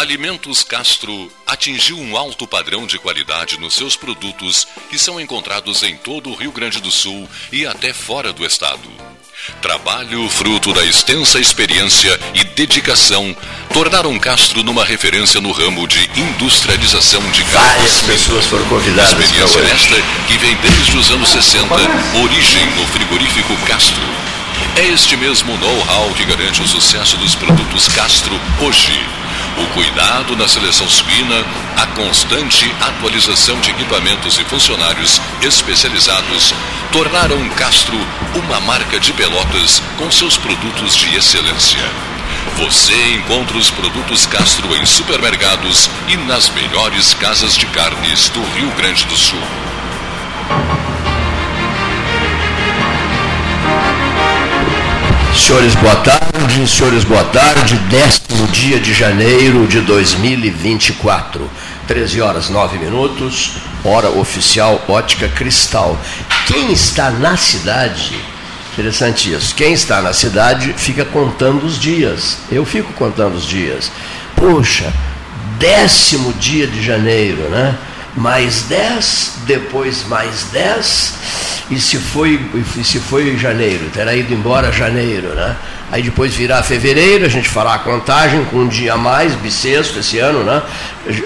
Alimentos Castro atingiu um alto padrão de qualidade nos seus produtos que são encontrados em todo o Rio Grande do Sul e até fora do estado. Trabalho fruto da extensa experiência e dedicação tornaram Castro numa referência no ramo de industrialização de carnes. Várias pessoas foram convidadas. Experiência esta que vem desde os anos 60, origem no frigorífico Castro. É este mesmo know-how que garante o sucesso dos produtos Castro hoje o cuidado na seleção suína, a constante atualização de equipamentos e funcionários especializados tornaram Castro uma marca de Pelotas com seus produtos de excelência. Você encontra os produtos Castro em supermercados e nas melhores casas de carnes do Rio Grande do Sul. Senhores, boa tarde. Senhores, boa tarde. Décimo dia de janeiro de 2024. 13 horas 9 minutos, hora oficial Ótica Cristal. Quem está na cidade, interessante isso, quem está na cidade fica contando os dias. Eu fico contando os dias. Poxa, décimo dia de janeiro, né? Mais 10, depois mais 10, e se foi, e se foi janeiro, terá ido embora janeiro, né? Aí depois virá fevereiro, a gente fará a contagem com um dia a mais, bissexto esse ano, né?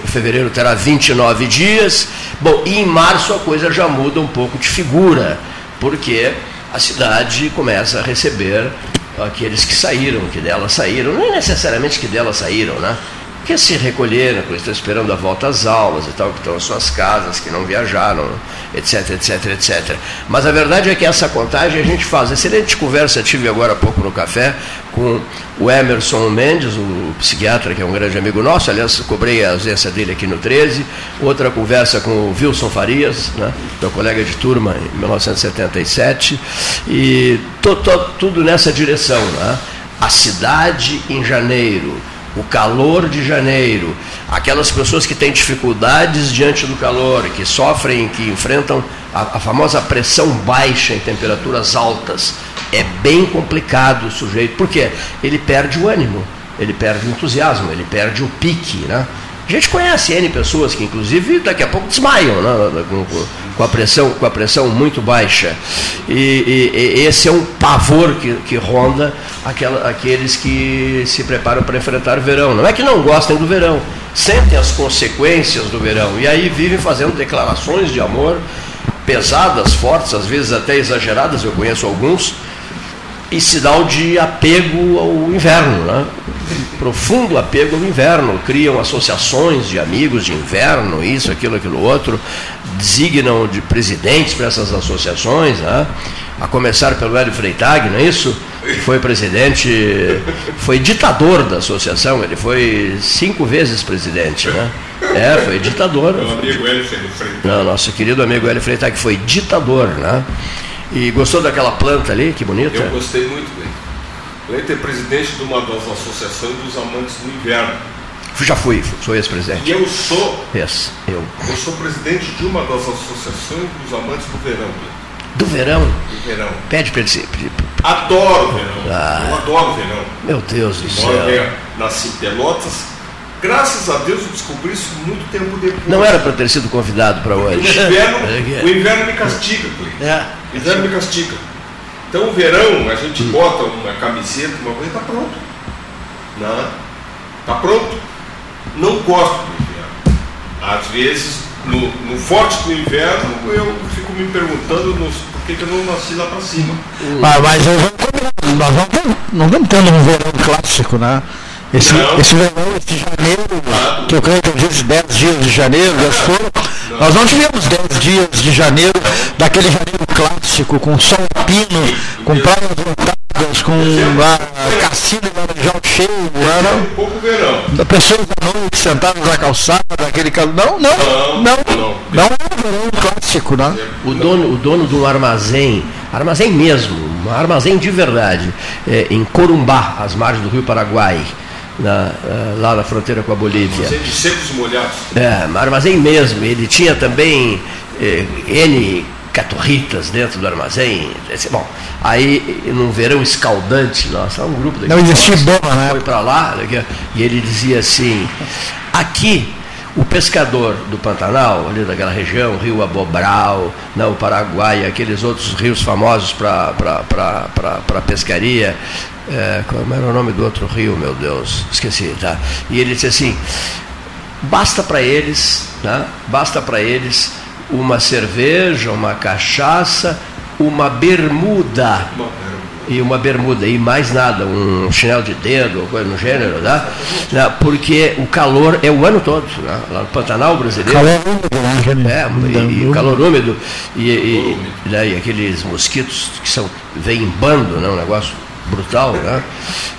Fevereiro terá 29 dias. Bom, e em março a coisa já muda um pouco de figura, porque a cidade começa a receber aqueles que saíram, que dela saíram, não é necessariamente que dela saíram, né? Que se recolheram, que estão esperando a volta às aulas e tal, que estão em suas casas, que não viajaram, etc, etc, etc. Mas a verdade é que essa contagem a gente faz. Excelente conversa tive agora há pouco no café com o Emerson Mendes, o psiquiatra, que é um grande amigo nosso, aliás, cobrei a ausência dele aqui no 13. Outra conversa com o Wilson Farias, né, meu colega de turma em 1977. E to, to, tudo nessa direção. Né? A cidade em janeiro o calor de janeiro, aquelas pessoas que têm dificuldades diante do calor, que sofrem, que enfrentam a, a, famosa pressão baixa em temperaturas altas, é bem complicado o sujeito, porque ele perde o ânimo, ele perde o entusiasmo, ele perde o pique, né? A gente conhece N pessoas que, inclusive, daqui a pouco desmaiam né, com, com, a pressão, com a pressão muito baixa. E, e, e esse é um pavor que, que ronda aquela, aqueles que se preparam para enfrentar o verão. Não é que não gostem do verão, sentem as consequências do verão e aí vivem fazendo declarações de amor pesadas, fortes, às vezes até exageradas, eu conheço alguns, e sinal de apego ao inverno, né? Profundo apego ao inverno. Criam associações de amigos de inverno, isso, aquilo, aquilo outro, designam de presidentes para essas associações, né? a começar pelo Hélio Freitag, não é isso? Foi presidente, foi ditador da associação, ele foi cinco vezes presidente, né? É, foi ditador. Meu amigo Hélio Freitag. Não, nosso querido amigo Hélio Freitag foi ditador, né? E gostou daquela planta ali? Que bonita. Eu gostei muito, bem. Leite é presidente de uma das associações dos amantes do inverno. Já fui, sou ex-presidente. E eu sou. Yes, eu. Eu sou presidente de uma das associações dos amantes do verão. Do verão? Do verão. Pede para ele. Adoro verão. Ah, eu adoro verão. Meu Deus do céu. Eu nasci em Pelotas, Graças a Deus eu descobri isso muito tempo depois. Não era para ter sido convidado para hoje. O inverno, o inverno me castiga, é. O inverno me castiga. Então verão, a gente bota uma camiseta, uma coisa, está pronto. Não, está pronto. Não gosto do inverno. Às vezes, no, no forte do inverno, eu fico me perguntando nos, por que, que eu não nasci lá para cima. Mas, mas nós vamos, não estamos tendo um verão clássico, né? Esse, esse verão, esse janeiro, que eu creio que diz 10 dias de janeiro, foram, nós não tivemos 10 dias de janeiro, daquele janeiro clássico, com sol pino, com praias lotadas, com a cassino e laranjal cheio, era um pouco verão. Pessoas à noite sentadas na calçada, aquele calor. Não, não, não, não, não é um verão clássico, né? O dono, o dono de um armazém, armazém mesmo, um armazém de verdade, é, em Corumbá, às margens do Rio Paraguai na, eh, lá na fronteira com a Bolívia. Armazém de secos molhados. É, armazém mesmo. Ele tinha também eh, N caturritas dentro do armazém. Bom, aí num verão escaldante, nossa, um grupo daqui. Não existia bomba, né? Foi para lá e ele dizia assim: aqui o pescador do Pantanal, ali daquela região, Rio Abobral, não, o Paraguai, aqueles outros rios famosos para pescaria, é, como era o nome do outro rio, meu Deus? Esqueci, tá? E ele disse assim: basta para eles, né? basta para eles uma cerveja, uma cachaça, uma bermuda. E uma bermuda, e mais nada, um chinelo de dedo, coisa no gênero, né? né? Porque o calor é o ano todo, né? lá no Pantanal brasileiro. Calor úmido, né? É, e, e calor úmido, e, e, né? e aqueles mosquitos que são, vêm em bando, né? um negócio brutal, né?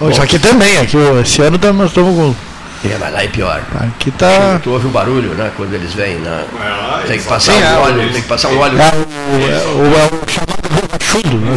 Bom, aqui também, aqui, esse ano nós estamos com é, mas lá é pior. Aqui tá... Tu ouve o barulho, né? Quando eles vêm, né? tem que passar um óleo, tem que passar um óleo. É o, é o, o chamado borrachudo, né?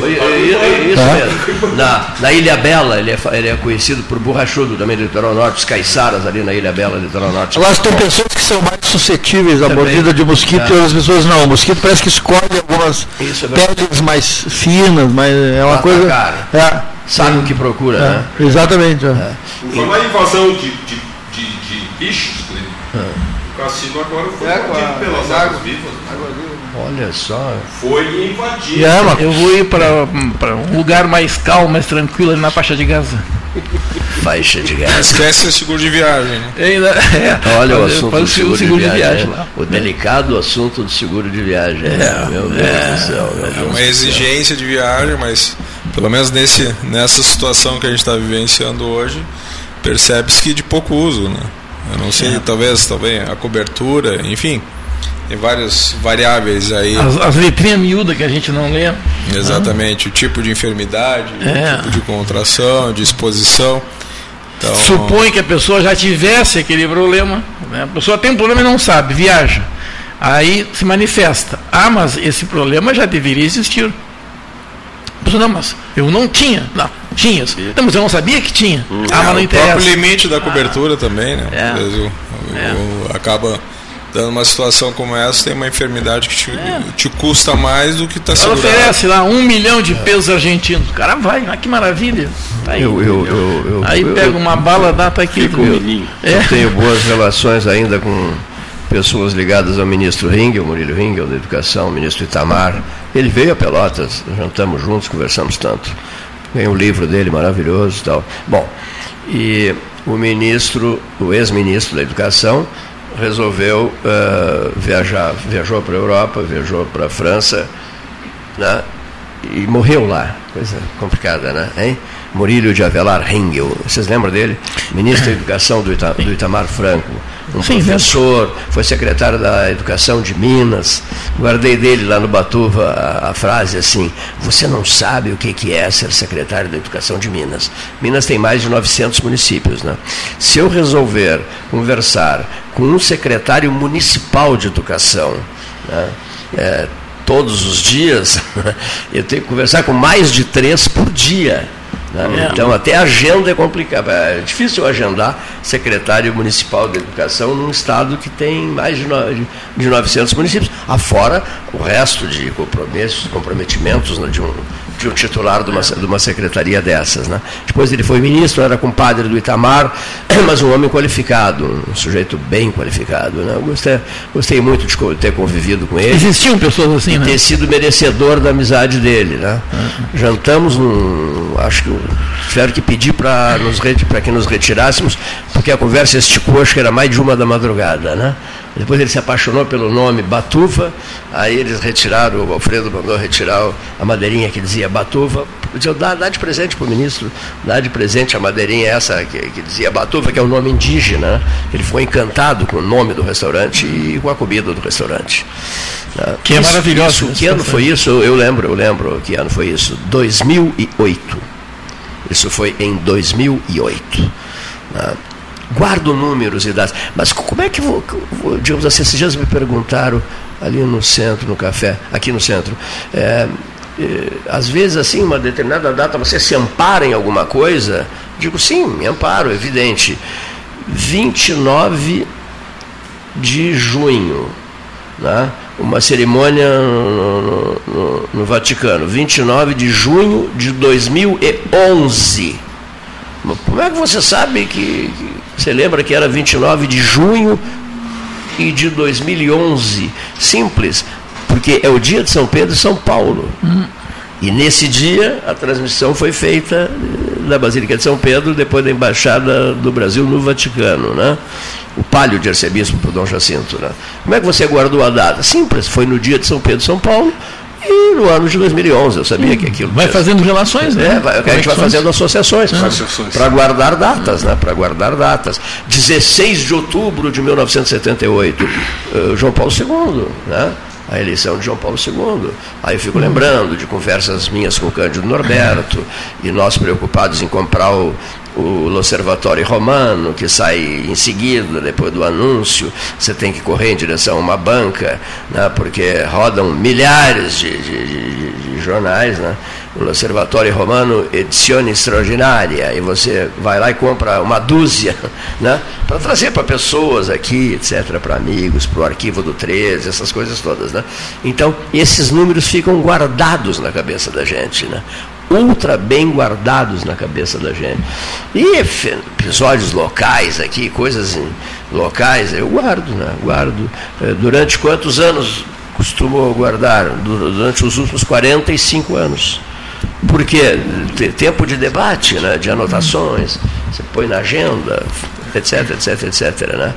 Isso tá. mesmo. Na, na Ilha Bela, ele é, ele é conhecido por borrachudo também do litoral norte, os caiçaras ali na Ilha Bela, litoral norte. Lá tem pessoas que são mais suscetíveis à mordida de mosquito é. e outras pessoas não. O mosquito parece que escolhe algumas é peles mais finas, mas é uma coisa. Cara. É. Sabe o que procura, é. né? Exatamente. É. É. Foi uma invasão de, de bichos. Né? O cassino agora foi é, invadido pelas águas vivas. Olha só. Foi invadido. Yeah, eu vou ir para um lugar mais calmo, mais tranquilo, ali na faixa de Gaza. Faixa de Gaza. Esquece o seguro de viagem. Né? É, Olha o assunto do seguro, seguro de, viagem. De viagem o delicado assunto do seguro de viagem. É, meu Deus é, do céu. Meu é uma exigência de viagem, mas pelo menos nesse, nessa situação que a gente está vivenciando hoje, percebe-se que de pouco uso. Né? Eu não sei, é. talvez, talvez a cobertura, enfim, tem várias variáveis aí. As, as letrinhas miúdas que a gente não lê. Exatamente, ah. o tipo de enfermidade, é. o tipo de contração, de exposição. Então... Supõe que a pessoa já tivesse aquele problema, né? a pessoa tem um problema e não sabe, viaja. Aí se manifesta. Ah, mas esse problema já deveria existir. Não, mas eu não tinha. Não, tinha. Não, mas eu não sabia que tinha. Hum. Ah, mas não interessa. O próprio limite da cobertura ah. também, né? É. O, o, é. acaba dando uma situação como essa, tem uma enfermidade que te, é. te custa mais do que está. Ela oferece lá um milhão de pesos argentinos. O cara vai, ah, que maravilha. Tá aí, eu, eu, eu, aí pega uma bala, dá para aqui. É. Eu tenho boas relações ainda com pessoas ligadas ao ministro Ringel, Murilo Ringel, da Educação, ministro Itamar. Ele veio a Pelotas, jantamos juntos, conversamos tanto. Tem um livro dele maravilhoso e tal. Bom, e o ministro, o ex-ministro da Educação, resolveu uh, viajar, viajou para a Europa, viajou para a França, né? e morreu lá. Coisa complicada, né? Hein? Murilo de Avelar Ringel. Vocês lembram dele? Ministro da Educação do, Ita, do Itamar Franco. Um Sim, professor, foi secretário da Educação de Minas. Guardei dele lá no Batuva a, a frase assim: Você não sabe o que, que é ser secretário da Educação de Minas. Minas tem mais de 900 municípios. Né? Se eu resolver conversar com um secretário municipal de educação, né? é, todos os dias, eu tenho que conversar com mais de três por dia. Né? É. Então, até a agenda é complicada. É difícil agendar secretário municipal de educação num estado que tem mais de, no, de 900 municípios, afora o resto de compromissos, comprometimentos né, de um de um titular de uma, de uma secretaria dessas. Né? Depois ele foi ministro, era compadre do Itamar, mas um homem qualificado, um sujeito bem qualificado. Né? Eu gostei, gostei muito de ter convivido com ele. Existiam pessoas assim, e né? ter sido merecedor da amizade dele. Né? Uhum. Jantamos, num, acho que tiveram que pedir para que nos retirássemos, porque a conversa esticou, acho que era mais de uma da madrugada. Né? Depois ele se apaixonou pelo nome Batuva, aí eles retiraram, o Alfredo mandou retirar a madeirinha que dizia Batuva. Dizia, dá, dá de presente para o ministro, dá de presente a madeirinha essa que, que dizia Batuva, que é o um nome indígena. Ele ficou encantado com o nome do restaurante e com a comida do restaurante. Né? Que é maravilhoso. Isso, que ano foi isso? Eu lembro, eu lembro que ano foi isso. 2008. Isso foi em 2008 guardo números e dados. Mas como é que vou, digamos assim, esses dias me perguntaram ali no centro, no café, aqui no centro, é, é, às vezes assim, uma determinada data, você se ampara em alguma coisa? Digo, sim, me amparo, evidente. 29 de junho né? uma cerimônia no, no, no, Vaticano, 29 de junho de 2011. Como é que você sabe que, que, Você lembra que era 29 de junho e de 2011? Simples, porque é o dia de São Pedro e São Paulo. Uhum. E nesse dia a transmissão foi feita da Basílica de São Pedro, depois da Embaixada do Brasil no Vaticano. Né? o palio de arcebispo para Dom Jacinto. Né? Como é que você guardou a data? Simples, foi no dia de São Pedro São Paulo e no ano de 2011. Eu sabia hum, que aquilo. Vai fazendo relações, né? É, vai, a gente vai fazendo associações para guardar datas, né? Para guardar datas. 16 de outubro de 1978, uh, eh, João Paulo II, né? a eleição de João Paulo II. Aí eu fico lembrando de conversas minhas com o Cândido Norberto, e nós preocupados em comprar o, o L'Osservatore Romano, que sai em seguida, depois do anúncio, você tem que correr em direção a uma banca, né, porque rodam milhares de, de, de, de jornais, né, o L'Osservatore Romano Edizione Extraordinária, e você vai lá e compra uma dúzia, né, para trazer para pessoas aqui, etc., para amigos, para o arquivo do 13, essas coisas todas. Né. Então, esses números ficam guardados na cabeça da gente. Né ultra bem guardados na cabeça da gente. E episódios locais aqui, coisas locais, eu guardo, né? Guardo. Eh, durante quantos anos costumou guardar? Durante os últimos 45 anos. Porque tempo de debate, né? de anotações, você põe na agenda, etc, etc, etc. Né?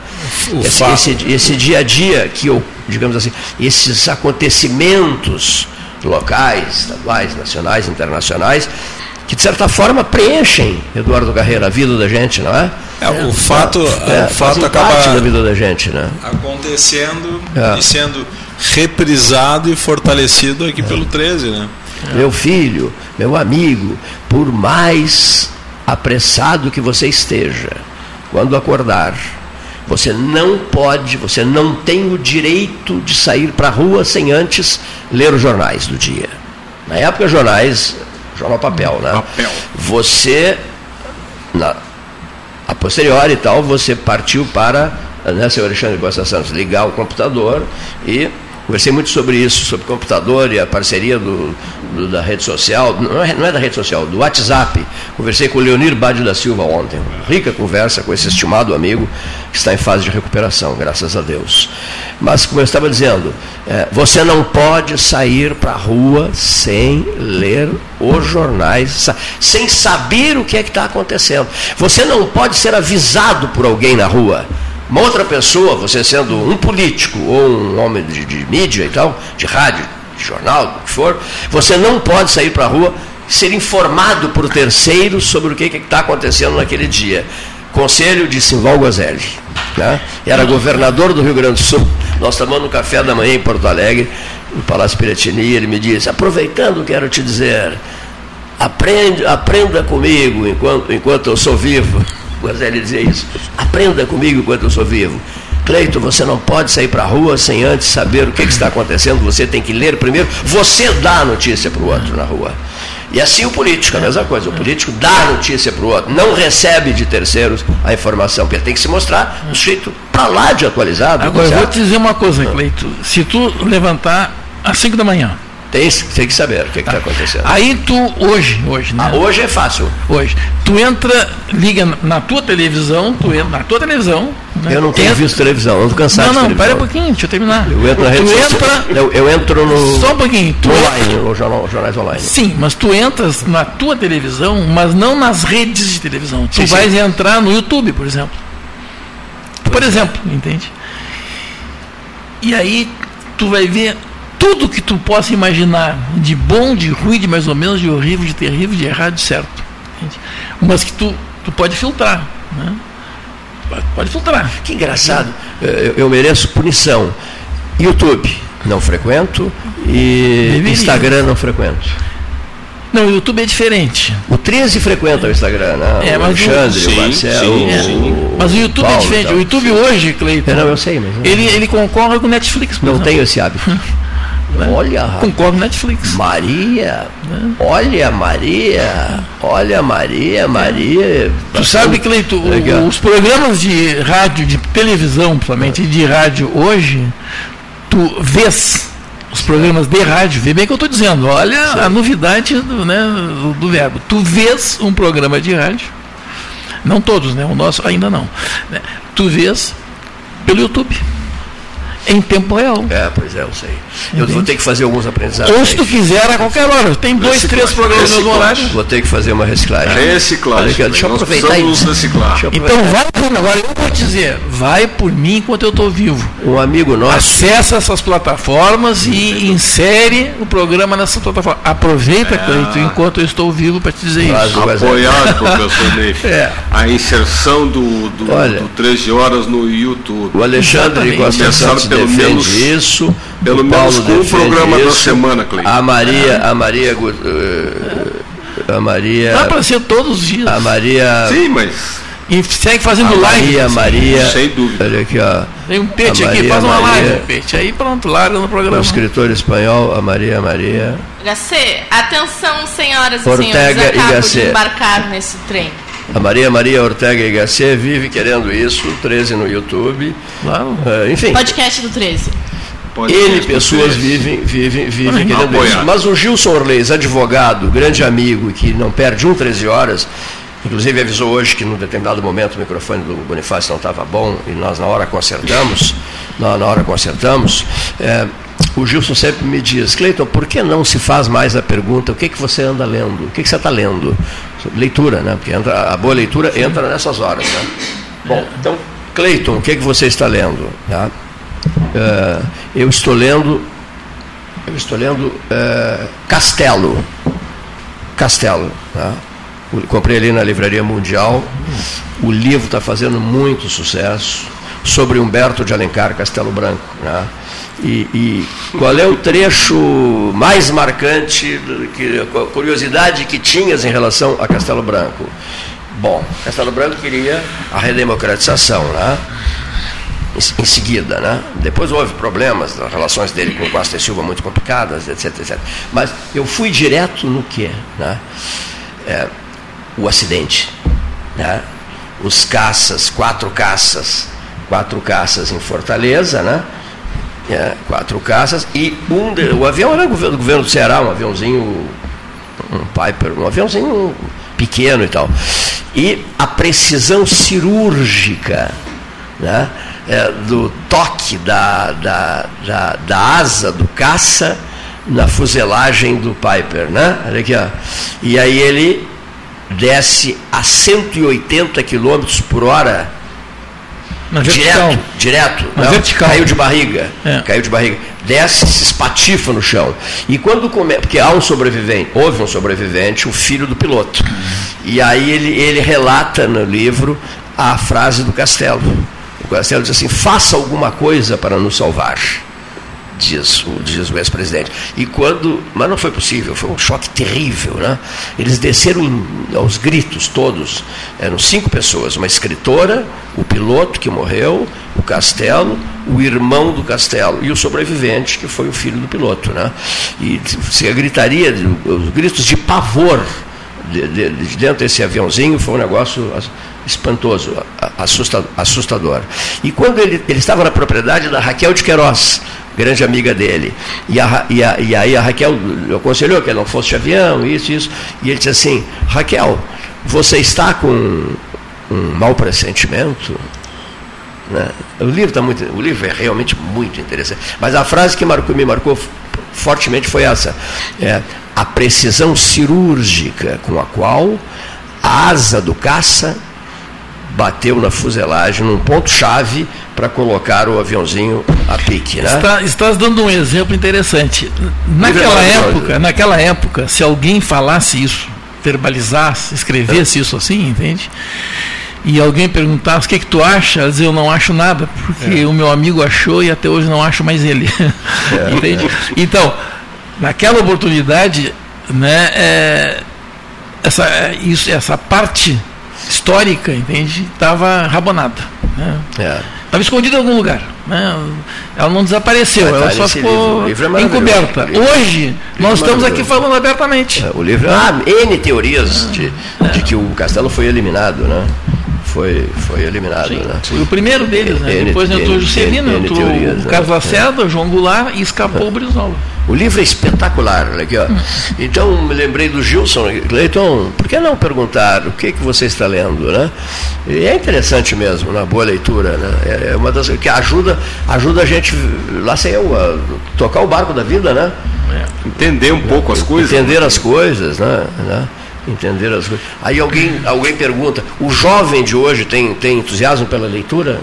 Esse, esse, esse dia a dia que eu, digamos assim, esses acontecimentos locais, estaduais, nacionais, internacionais, que de certa forma preenchem, Eduardo Carreira, a vida da gente, não é? é o fato, é, o fato acaba da vida da gente, né? acontecendo é. e sendo reprisado e fortalecido aqui pelo 13, né? Meu filho, meu amigo, por mais apressado que você esteja, quando acordar, você não pode, você não tem o direito de sair para a rua sem antes ler os jornais do dia. Na época, jornais, jornal papel, né? Papel. Você, na, a posteriori e tal, você partiu para, né, senhor Alexandre Costa Santos, ligar o computador e Conversei muito sobre isso, sobre computador e a parceria do, do, da rede social, não é, não é, da rede social, do WhatsApp. Conversei com o Leonir Bade da Silva ontem. Rica conversa com esse estimado amigo que está em fase de recuperação, graças a Deus. Mas, como eu estava dizendo, é, você não pode sair para a rua sem ler os jornais, sem saber o que é que está acontecendo. Você não pode ser avisado por alguém na rua. Uma outra pessoa, você sendo um político ou um homem de, de mídia e tal, de rádio, de jornal, do que for, você não pode sair para a rua ser informado por terceiros sobre o que está acontecendo naquele dia. Conselho de Simval Gozelli. Né? Era governador do Rio Grande do Sul. Nós tomamos um café da manhã em Porto Alegre, no Palácio Piratini, ele me disse, aproveitando, quero te dizer, aprende, aprenda comigo enquanto, enquanto eu sou vivo. Guazelli dizia isso. Aprenda comigo enquanto eu sou vivo. Cleito, você não pode sair para a rua sem antes saber o que, que, está acontecendo. Você tem que ler primeiro. Você dá a notícia para o outro na rua. E assim o político, a mesma coisa. O político dá a notícia para o outro. Não recebe de terceiros a informação. Porque ele tem que se mostrar um jeito para lá de atualizado. Agora, eu vou te dizer uma coisa, Cleito. Se tu levantar às 5 da manhã, tem, tem que saber o que está acontecendo. Aí tu, hoje, hoje, né? Ah, hoje é fácil. Hoje. Tu entra, liga na tua televisão, tu entra na tua televisão. Né? Eu não tenho entra... visto televisão, eu não cansado Não, não, pera um pouquinho, deixa eu terminar. Eu entro na rede tu entra, eu, eu, entro no. Só um pouquinho. Tu online, no jornal, jornais online. Sim, mas tu entras na tua televisão, mas não nas redes de televisão. Tu sim, vais sim. entrar no YouTube, por exemplo. Por exemplo, entende? E aí tu vai ver tudo que tu possa imaginar, de bom, de ruim, de mais ou menos, de horrível, de terrível, de errado, de certo. Mas que tu, tu pode filtrar. Né? Pode filtrar. Que engraçado. Eu, eu mereço punição. YouTube, não frequento. E Deveria. Instagram, não frequento. Não, o YouTube é diferente. O 13 frequenta o Instagram, né? É, o Alexandre, o, sim, o Marcelo. Sim, é. o, mas o YouTube é Paulo, é diferente. O YouTube hoje, Cleiton. É, não, eu sei, mas. Ele, ele concorre com o Netflix. Não exemplo. tenho esse hábito. Né? Olha, concordo Netflix. Maria, né? olha Maria, olha Maria, Maria. Tu sabe, Cleito, os programas de rádio, de televisão, principalmente, e de rádio hoje, tu vês os programas de rádio, vê bem o que eu estou dizendo, olha Sim. a novidade do, né, do, do, verbo. Tu vês um programa de rádio, não todos, né? O nosso ainda não. Né? Tu vês pelo YouTube em tempo real. É, pois é, eu sei. Eu vou ter que fazer alguns aprendizados. Ou se tu quiser, a qualquer hora. Tem dois, três programas no horário. Vou ter que fazer uma reciclagem. Reciclagem. Aqui, deixa eu aproveitar isso. Reciclar. Então vai por agora eu vou te dizer, vai por mim enquanto eu estou vivo. Um amigo nosso. Acessa essas plataformas e insere o programa nessa plataforma. Aproveita, é. Cleito, enquanto eu estou vivo para te dizer isso. Apoiado, professor Ney. É. A inserção do, do, Olha, do 13 horas no YouTube. O Alexandre Costa Santos pelo menos isso. Pelo menos com o programa isso, da semana, Cleiton. A Maria, a Maria, a Maria. Dá para ser todos os dias. A Maria. Sim, mas. E segue fazendo a live. Maria, Maria. Sem dúvida. Olha aqui, ó. Tem um peixe aqui, faz uma Maria, live, peixe. Aí pronto, larga no programa. O escritor espanhol, a Maria Maria. Gacê, atenção, senhoras Ortega e senhores, acabo e de embarcar nesse trem. A Maria Maria Ortega e Garcia vive querendo isso, 13 no YouTube. Claro. Uh, enfim. Podcast do 13. Ele pessoas vivem, vivem, vivem querendo apoiar. isso. Mas o Gilson Orleis, advogado, grande amigo, que não perde um 13 horas, inclusive avisou hoje que num determinado momento o microfone do Bonifácio não estava bom e nós na hora consertamos, na, na hora consertamos. É, o Gilson sempre me diz, Cleiton, por que não se faz mais a pergunta, o que, que você anda lendo? O que, que você está lendo? Leitura, né? Porque entra, a boa leitura entra nessas horas. Né? Bom, então, Cleiton, o que, que você está lendo? Tá? Uh, eu estou lendo, eu estou lendo uh, Castelo. Castelo. Tá? Comprei ali na Livraria Mundial. O livro está fazendo muito sucesso sobre Humberto de Alencar Castelo Branco. Né? E, e, qual é o trecho mais marcante, que, a curiosidade que tinhas em relação a Castelo Branco? Bom, Castelo Branco queria a redemocratização, né? Em, seguida, né? Depois houve problemas, as relações dele com o Costa e Silva muito complicadas, etc, etc. Mas eu fui direto no que, né? É, o acidente, né? Os caças, quatro caças, quatro caças em Fortaleza, né? É, quatro caças, e um de, o avião era do governo, do governo do Ceará, um aviãozinho, um Piper, um aviãozinho pequeno e tal. E a precisão cirúrgica né, é, do toque da, da, da, da, asa do caça na fuselagem do Piper. Né? Olha aqui, ó. E aí ele desce a 180 km por hora na direto, direto. Na vertical. Caiu de barriga. É. Caiu de barriga. Desce, se espatifa no chão. E quando come, porque há um sobrevivente, houve um sobrevivente, o filho do piloto. E aí ele, ele relata no livro a frase do Castelo. O Castelo diz assim: faça alguma coisa para nos salvar diz, diz o ex-presidente. E quando. Mas não foi possível, foi um choque terrível. Né? Eles desceram em, aos gritos todos. Eram cinco pessoas: uma escritora, o piloto que morreu, o Castelo, o irmão do Castelo e o sobrevivente, que foi o filho do piloto. Né? E se gritaria, os gritos de pavor de, de, de dentro desse aviãozinho foi um negócio espantoso, assustador. E quando ele, ele estava na propriedade da Raquel de Queiroz, grande amiga dele. E, a, e, a, e aí a Raquel aconselhou que ele não fosse de avião, isso, isso. E ele disse assim, Raquel, você está com um mau pressentimento? Né? O livro está muito, o livro é realmente muito interessante. Mas a frase que marcou, me marcou fortemente foi essa: é, a precisão cirúrgica com a qual a asa do caça bateu na fuselagem num ponto chave para colocar o aviãozinho a pique, né? Está, estás dando um exemplo interessante. Naquela época, naquela época, se alguém falasse isso, verbalizasse, escrevesse é. isso assim, entende? E alguém perguntasse o que, que tu acha, dizer, eu não acho nada, porque é. o meu amigo achou e até hoje não acho mais ele. É. entende? Então, naquela oportunidade, né, é, essa, isso, essa parte histórica, entende? Estava rabonada. Né? É. Estava escondida em algum lugar. Né? Ela não desapareceu, ela só ficou livro. É encoberta. Hoje, é nós estamos aqui falando abertamente. É, o livro há N teorias de, de que o castelo foi eliminado. Né? Foi, foi eliminado. Sim, né? Foi o primeiro deles, né? N, Depois entrou Juscelino, entrou teorias, o Carlos né? Lacerda, é. João Goulart e escapou o Brizola. O livro é espetacular, olha aqui, ó. Então me lembrei do Gilson, Cleiton, por que não perguntar o que, que você está lendo, né? E é interessante mesmo, uma boa leitura, né? É, é uma das que ajuda, ajuda a gente, lá sei eu, a tocar o barco da vida, né? É. Entender um pouco as coisas. Entender as coisas, né? né? Entender as coisas. Aí alguém, alguém pergunta, o jovem de hoje tem, tem entusiasmo pela leitura?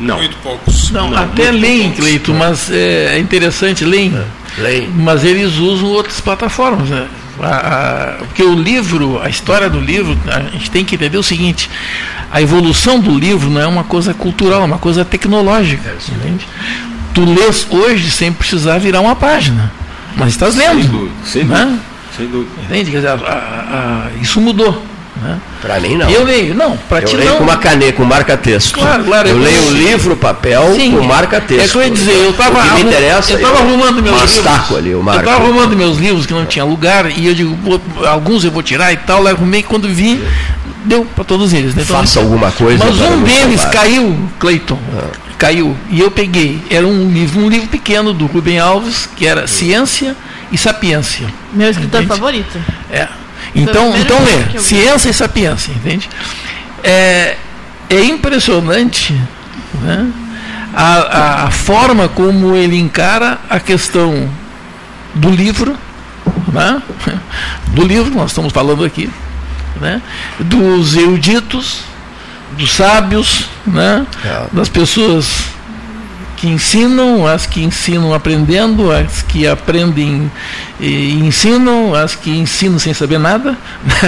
Não. Muito poucos. Não, não até leem, Cleito, mas é, é interessante, leem. É, leem. Mas eles usam outras plataformas, né? A, a, porque o livro, a história do livro, a gente tem que entender o seguinte, a evolução do livro não é uma coisa cultural, é uma coisa tecnológica. É, entende? Tu lês hoje sem precisar virar uma página. Mas estás lendo. Sem dúvida. Sem né? Sem dúvida. Entende? Quer dizer, a, isso mudou. Né? Para mim não. Eu leio, não, para ti leio não. com uma caneta, com marca-texto. Claro, claro. Eu, eu leio o livro, papel, Sim, com marca-texto. É que eu ia dizer, eu estava me interessa, eu estava arrumando meus livros. Ali, eu estava arrumando meus livros que não tinha lugar e eu digo, alguns eu vou tirar e tal, eu arrumei quando vi, deu para todos eles. Né? Então, Faça alguma coisa. Mas um deles caiu, Cleiton. Ah. Caiu. E eu peguei. Era um livro, um livro pequeno do Rubem Alves, que era Ciência e Sapiência. Meu escritor entende? favorito. É. Então, então lê, ciência e sapiência, entende? É, é impressionante né, a, a, forma como ele encara a questão do livro, né, do livro nós estamos falando aqui, né, dos eruditos, dos sábios, né, é. das pessoas que ensinam, as que ensinam aprendendo, as que aprendem e ensinam, as que ensinam sem saber nada.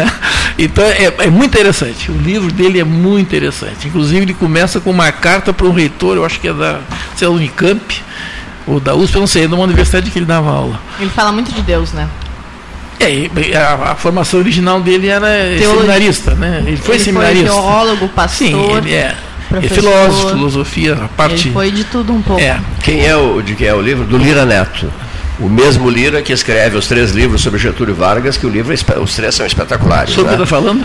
então é, é, muito interessante. O livro dele é muito interessante. Inclusive ele começa com uma carta para um reitor, eu acho que é da, sei lá, Unicamp, ou da USP, eu não sei, é de uma universidade que ele dava aula. Ele fala muito de Deus, né? É, a, a, formação original dele era Teologia. seminarista, né? Ele foi ele seminarista. Foi teólogo, pastor. Sim, ele é. É filósofo, filosofia, a parte. Ele foi de tudo um pouco. É. Quem é o de quem é o livro? Do Lira Neto. O mesmo Lira que escreve os três livros sobre Getúlio Vargas, que o livro, é os três são espetaculares. Sobre o que está falando?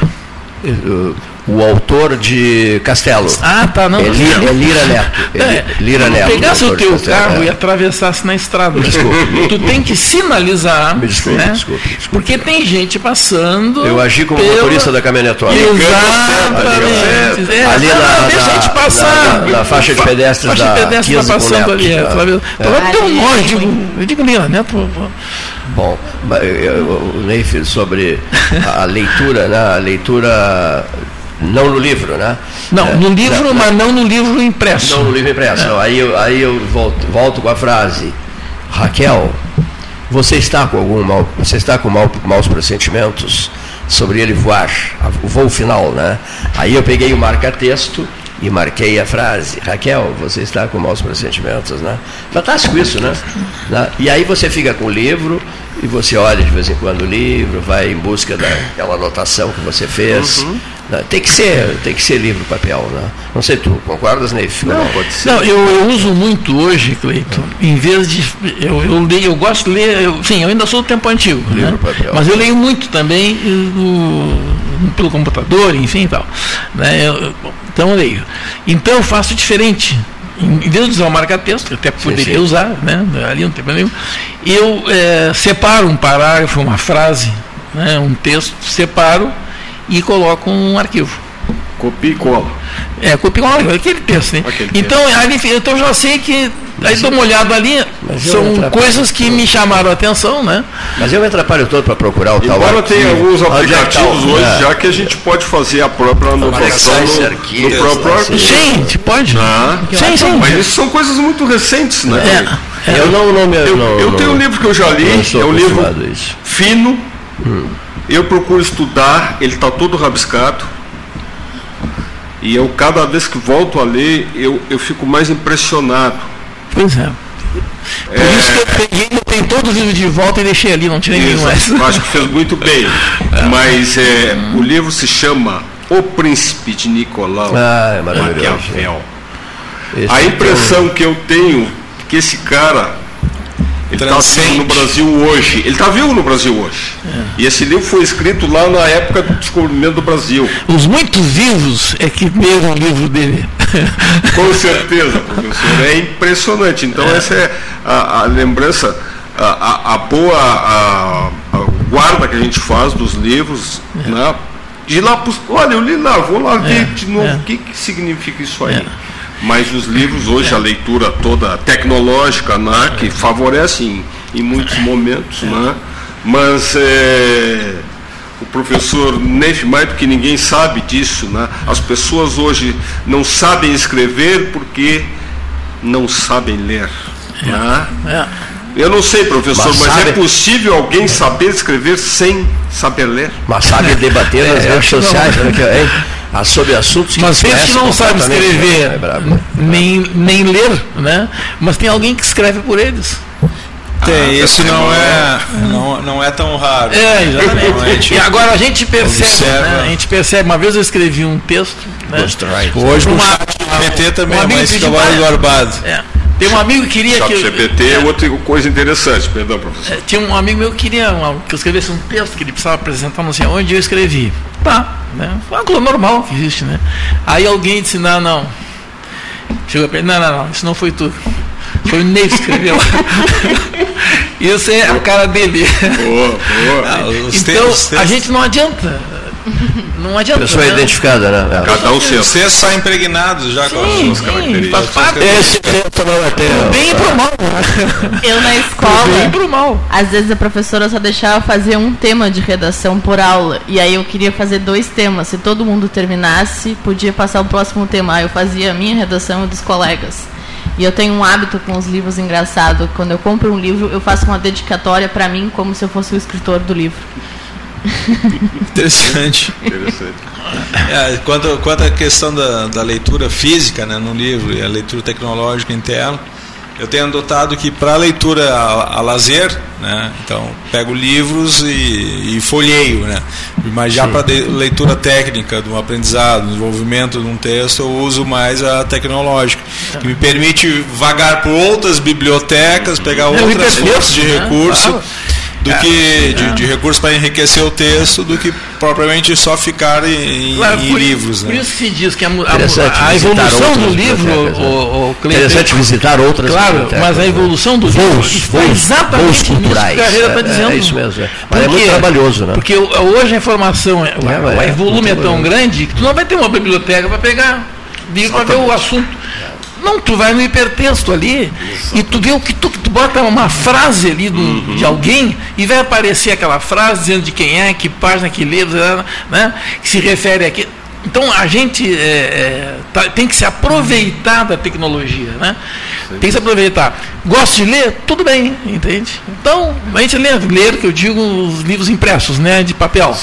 O autor de Castelo. Ah, tá, não. É, Lira, é Lira Neto. É, Lira Neto. Pegasse o teu carro é. e atravessasse na estrada. Desculpe. Tu tem que sinalizar. Me desculpe, né? desculpe, desculpe, Porque tem gente passando. Eu agi como pela... motorista da caminhonetona. Exatamente. Ali, ali na, gente passar. Na, na, faixa de pedestres faixa da de pedestre tá passando ali. É, ah. Então, eu digo, eu digo Lira Neto. Bom, o Neif, sobre a leitura, né? a leitura não no livro, né? Não, é, no livro, não, mas não no livro impresso. Não no livro impresso. É. Não, aí, eu, aí eu volto, volto com a frase, Raquel, você está com algum mal, você está com mal, maus pressentimentos sobre ele voar, o voo final, né? Aí eu peguei o marca-texto e marquei a frase, Raquel, você está com maus pressentimentos, né? Fantástico isso, né? né? E aí você fica com o livro e você olha de vez em quando o livro, vai em busca daquela anotação que você fez. Uhum. Né? Tem que ser, tem que ser livro papel, né? Não sei tu, concordas, Neif? Não, pode ser. Não, eu, eu uso muito hoje, Cleiton, em vez de. Eu, eu leio, eu gosto de ler, eu, sim, eu ainda sou do tempo antigo, livro né? papel. mas eu leio muito também no, pelo computador, enfim e tal. Né? Eu, então eu leio. Então eu faço diferente. Em vez de usar o marca-texto, até poderia sim, sim. usar, né? ali não tem problema nenhum, eu é, separo um parágrafo, uma frase, né? um texto, separo e coloco um arquivo. Copia e cola. É, copia e cola, aquele texto, né? Aquele então, texto. Ali, então já sei que Aí dou uma olhada ali, são coisas que me chamaram a atenção, né? Mas eu me atrapalho todo para procurar o tal Embora tenha alguns é aplicativos hoje, é. já que a gente pode fazer a própria anotação no, arquivo, no próprio arquivo. Sim, pode. Ah, sim, sim. Mas isso são coisas muito recentes, né? É. é. Eu não, não me, eu, não, eu tenho um livro que eu já li, é um livro fino. Hum. Eu procuro estudar, ele está todo rabiscado. E eu, cada vez que volto a ler, eu, eu fico mais impressionado Pois é. Por é... isso que eu peguei, botei todos os livros de volta e deixei ali, não tinha nenhum mais. Acho que fez muito bem. É. Mas é, hum. o livro se chama O Príncipe de Nicolau ah, é Maquiavel. a impressão que eu tenho que esse cara Ele está vivo no Brasil hoje. Ele está vivo no Brasil hoje. É. E esse livro foi escrito lá na época do descobrimento do Brasil. Os muito vivos é que leram o livro dele. Com certeza, professor. É impressionante. Então, é. essa é a, a lembrança, a, a, boa a, guarda que a gente faz dos livros. É. Né? De lá, olha, eu li lá, vou lá ver é. de novo é. o que, que significa isso aí. É. Mas os livros hoje, a leitura toda tecnológica, né, que favorece em, em muitos momentos, né, mas é, o professor Neve, mais do que ninguém sabe disso, né, as pessoas hoje não sabem escrever porque não sabem ler. Né? É. Eu não sei, professor, mas, mas sabe... é possível alguém saber escrever sem saber ler? Mas sabe debater nas redes sociais, né? Ah, sobre assuntos que Mas pensa que não sabe escrever, é bravo, nem, nem ler, né? Mas tem alguém que escreve por eles. Tem, ah, isso não é, não, não é tão raro. É, exatamente. e agora a gente percebe, né? a gente percebe, uma vez eu escrevi um texto. Né? Hoje com o chat GPT também um é mais cavalo barbado. É. Tem um amigo que queria Chat que. GPT é outra coisa interessante, perdão, professor. É, tinha um amigo meu que queria uma, que eu escrevesse um texto que ele precisava apresentar, não sei onde, eu escrevi. Tá, né? Foi uma coisa normal que existe, né? Aí alguém disse, não, não. Chegou para ele, não, não, não, isso não foi tudo. Foi o Ney que escreveu. Isso é a cara dele. Boa, boa. Ah, então, a gente não adianta não adianta. Pessoa né? identificada, né? É. Cada um seu. Vocês são impregnados já sim, com as suas características. Faz parte. Esse não é teu. Bem e pro mal. Eu na escola. Bem pro mal. Às vezes a professora só deixava fazer um tema de redação por aula. E aí eu queria fazer dois temas. Se todo mundo terminasse, podia passar o próximo tema. Aí eu fazia a minha redação e dos colegas. E eu tenho um hábito com os livros engraçado. Quando eu compro um livro, eu faço uma dedicatória para mim como se eu fosse o escritor do livro. Interessante. Interessante. É, quanto, quanto à questão da, da leitura física né, no livro e a leitura tecnológica interna, eu tenho notado que para a leitura a, a, lazer, né, então pego livros e, e folheio, né, mas já para leitura técnica, do aprendizado, desenvolvimento de um texto, eu uso mais a tecnológica, que me permite vagar por outras bibliotecas, pegar outras fontes de né? recurso do é, que de, é. de recursos para enriquecer o texto do que propriamente só ficar em, claro, em por, livros. Por né? isso se diz que a, a, a evolução do livro, o, o interessante visitar outras. Claro, mas a evolução do livro está exatamente voos culturais. Que a carreira está é, dizendo. É isso mesmo. É. Mas é muito trabalhoso, né? Porque hoje a informação, é, o volume é tão grande que tu não vai ter uma biblioteca para pegar livro para ver o assunto. Não, tu vai no hipertexto ali e tu vê o que tu, tu bota uma frase ali do, uhum. de alguém e vai aparecer aquela frase dizendo de quem é, que página, que livro, né, que se refere aqui. Então a gente é, é, tá, tem que se aproveitar da tecnologia, né? Tem que se aproveitar. Gosto de ler? Tudo bem, entende? Então, a gente lê, ler, que eu digo, os livros impressos, né? De papel.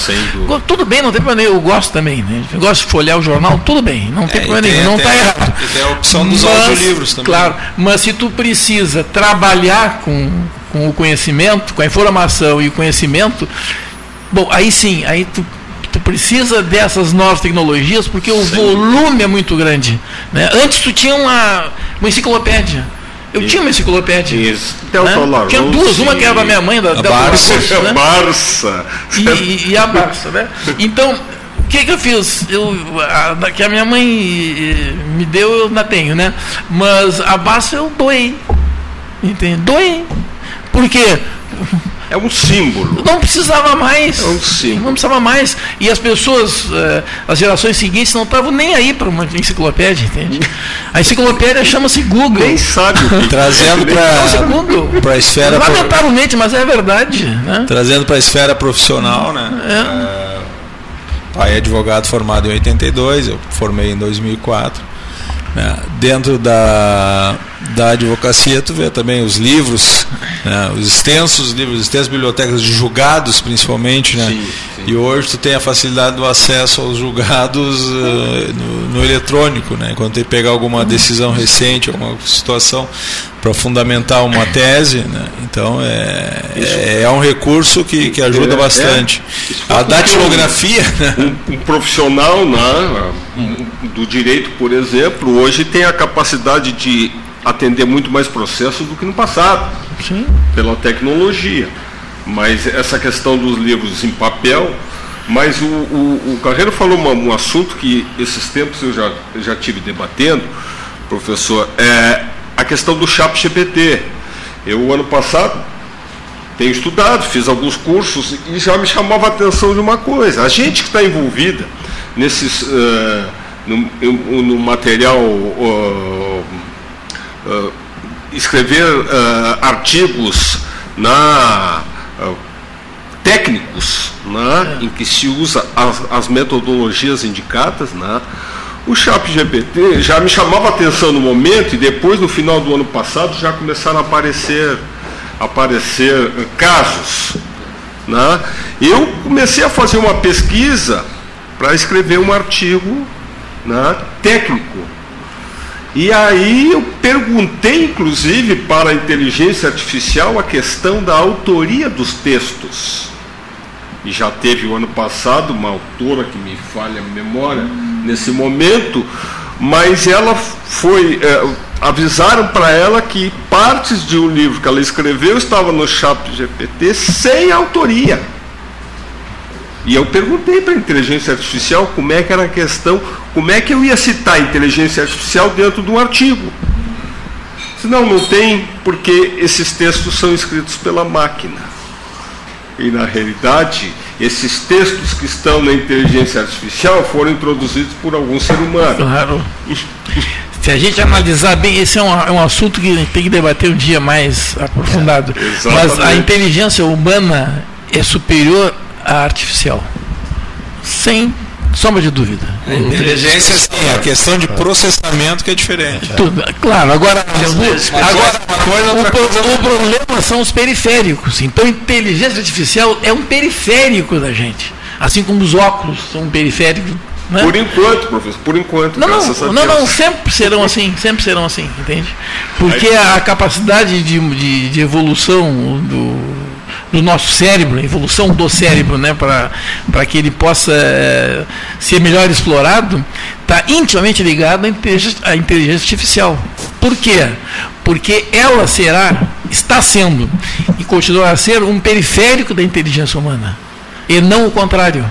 Tudo bem, não tem problema nenhum. Eu gosto também, né? Eu gosto de folhear o jornal, tudo bem, não tem é, problema nenhum, não está errado. E tem a opção dos mas, audiolivros também. Claro, mas se tu precisa trabalhar com, com o conhecimento, com a informação e o conhecimento, bom, aí sim, aí tu tu precisa dessas novas tecnologias porque o Sim. volume é muito grande. Né? Antes tu tinha uma, uma enciclopédia. Eu tinha uma enciclopédia. Isso. Né? Tinha duas, uma que era da minha mãe, da, a Barça. né? Barça. E, e, a Barça, né? Então, o que, que eu fiz? Eu, a, que a minha mãe me deu, eu ainda tenho, né? Mas a Barça eu doei. Entende? Doei. Por quê? É um símbolo. Não precisava mais. É um símbolo. Não precisava mais. E as pessoas, eh, as gerações seguintes, não estavam nem aí para uma enciclopédia, entende? A enciclopédia chama-se Google. Nem sabe o que Trazendo para a esfera. Lamentavelmente, mas é verdade. Né? Trazendo para a esfera profissional, né? É. é pai é advogado formado em 82, eu formei em 2004. Né? Dentro da, da advocacia, tu vê também os livros, né? os extensos livros, extensas bibliotecas de julgados, principalmente, né? Sim, sim. E hoje tu tem a facilidade do acesso aos julgados uh, no, no, eletrônico, né? Quando tem que pegar alguma decisão recente, alguma situação para fundamentar uma tese, né? Então é, é, é, um recurso que, que ajuda é, bastante. É. A datilografia, né? um, um profissional, né? Do direito, por exemplo, hoje tem a capacidade de atender muito mais processos do que no passado, Sim. pela tecnologia. Mas essa questão dos livros em papel, mas o, o, o Carreiro falou uma, um assunto que esses tempos eu já, já tive debatendo, professor, é a questão do chat GPT. Eu, ano passado, tenho estudado, fiz alguns cursos e já me chamava a atenção de uma coisa. A gente que está envolvida nesses, uh, no, no, material, uh, uh, escrever artigos na técnicos, né, é. em que se usa as, as metodologias indicadas, né, o Chat GPT já me chamava a atenção no momento e depois, no final do ano passado, já começaram a aparecer, aparecer casos. Né? Eu comecei a fazer uma pesquisa para escrever um artigo né, técnico. E aí eu perguntei, inclusive, para a inteligência artificial a questão da autoria dos textos. E já teve o ano passado uma autora que me falha a memória nesse momento, mas ela foi. É, avisaram para ela que partes de um livro que ela escreveu estava no chat GPT sem autoria. E eu perguntei para a inteligência artificial como é que era a questão, como é que eu ia citar a inteligência artificial dentro do artigo. Se não, não tem, porque esses textos são escritos pela máquina. E na realidade, esses textos que estão na inteligência artificial foram introduzidos por algum ser humano. Claro. Se a gente analisar bem, esse é um, é um assunto que a gente tem que debater um dia mais aprofundado. É, Mas a inteligência humana é superior à artificial. Sem sombra de dúvida. A inteligência, sim, a questão de processamento que é diferente. Tudo, claro, agora, agora coisa, o, pro, o problema são os periféricos. Então, inteligência artificial é um periférico da gente. Assim como os óculos são um periférico né? Por enquanto, professor, por enquanto. Não, não, não, não, sempre serão assim, sempre serão assim, entende? Porque a capacidade de, de, de evolução do, do nosso cérebro, a evolução do cérebro, né, para que ele possa é, ser melhor explorado, está intimamente ligado à inteligência, à inteligência artificial. Por quê? Porque ela será, está sendo e continuará a ser um periférico da inteligência humana, e não o contrário.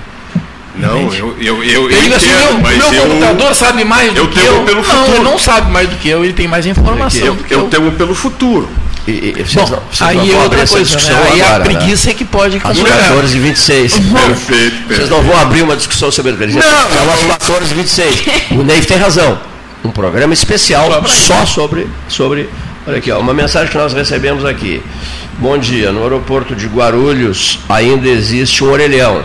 Não, eu, eu, eu, eu digo assim, meu, meu eu, computador sabe mais do eu que eu. Pelo futuro. Não, ele não sabe mais do que eu, ele tem mais informação. Eu, eu, eu temo pelo futuro. E, e Bom, não, aí é outra coisa, né? aí agora, a né? preguiça né? é que pode Às 14 e 26 Perfeito, perfeito. Vocês não vão abrir uma discussão sobre a inteligência não, às 14 e 26 O Ney tem razão. Um programa especial só sobre, sobre. Olha aqui, ó, uma mensagem que nós recebemos aqui. Bom dia, no aeroporto de Guarulhos ainda existe um orelhão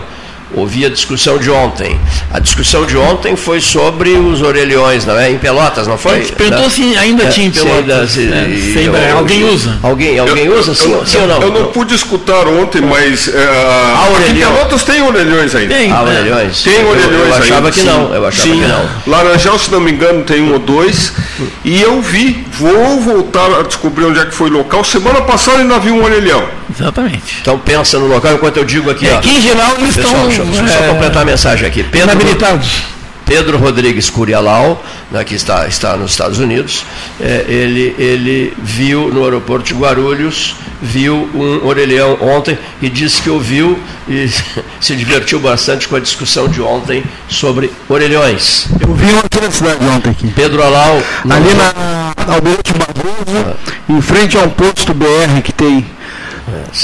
ouvi a discussão de ontem. A discussão de ontem foi sobre os orelhões, não é? Em Pelotas, não foi? perguntou se ainda é, tinha em Pelotas. Se, é, eu, alguém usa. Alguém, alguém eu, usa, sim, eu, sim ou não? Eu não pude escutar ontem, mas. Uh, a orelhão. Pelotas tem orelhões ainda. Tem. Ah, orelhões. Tem orelhões Eu, achava que sim. não. Eu achava sim. que não. Laranjal, se não me engano, tem um ou dois. E eu vi, vou voltar a descobrir onde é que foi o local. Semana passada ainda vi um orelhão. Exatamente. Então pensa no local enquanto eu digo aqui. É, ó, que em geral eles Pessoal, estão. Deixa, deixa eu só completar a mensagem aqui. Pedro, inabilitados. Pedro Rodrigues Curialau, né, que está, está nos Estados Unidos, é, ele, ele viu no aeroporto de Guarulhos, viu um orelhão ontem e disse que ouviu e se divertiu bastante com a discussão de ontem sobre orelhões. Eu vi aqui na cidade ontem. Aqui. Pedro Alau. Ali na Alberto Barroso, ah. em frente a um posto BR que tem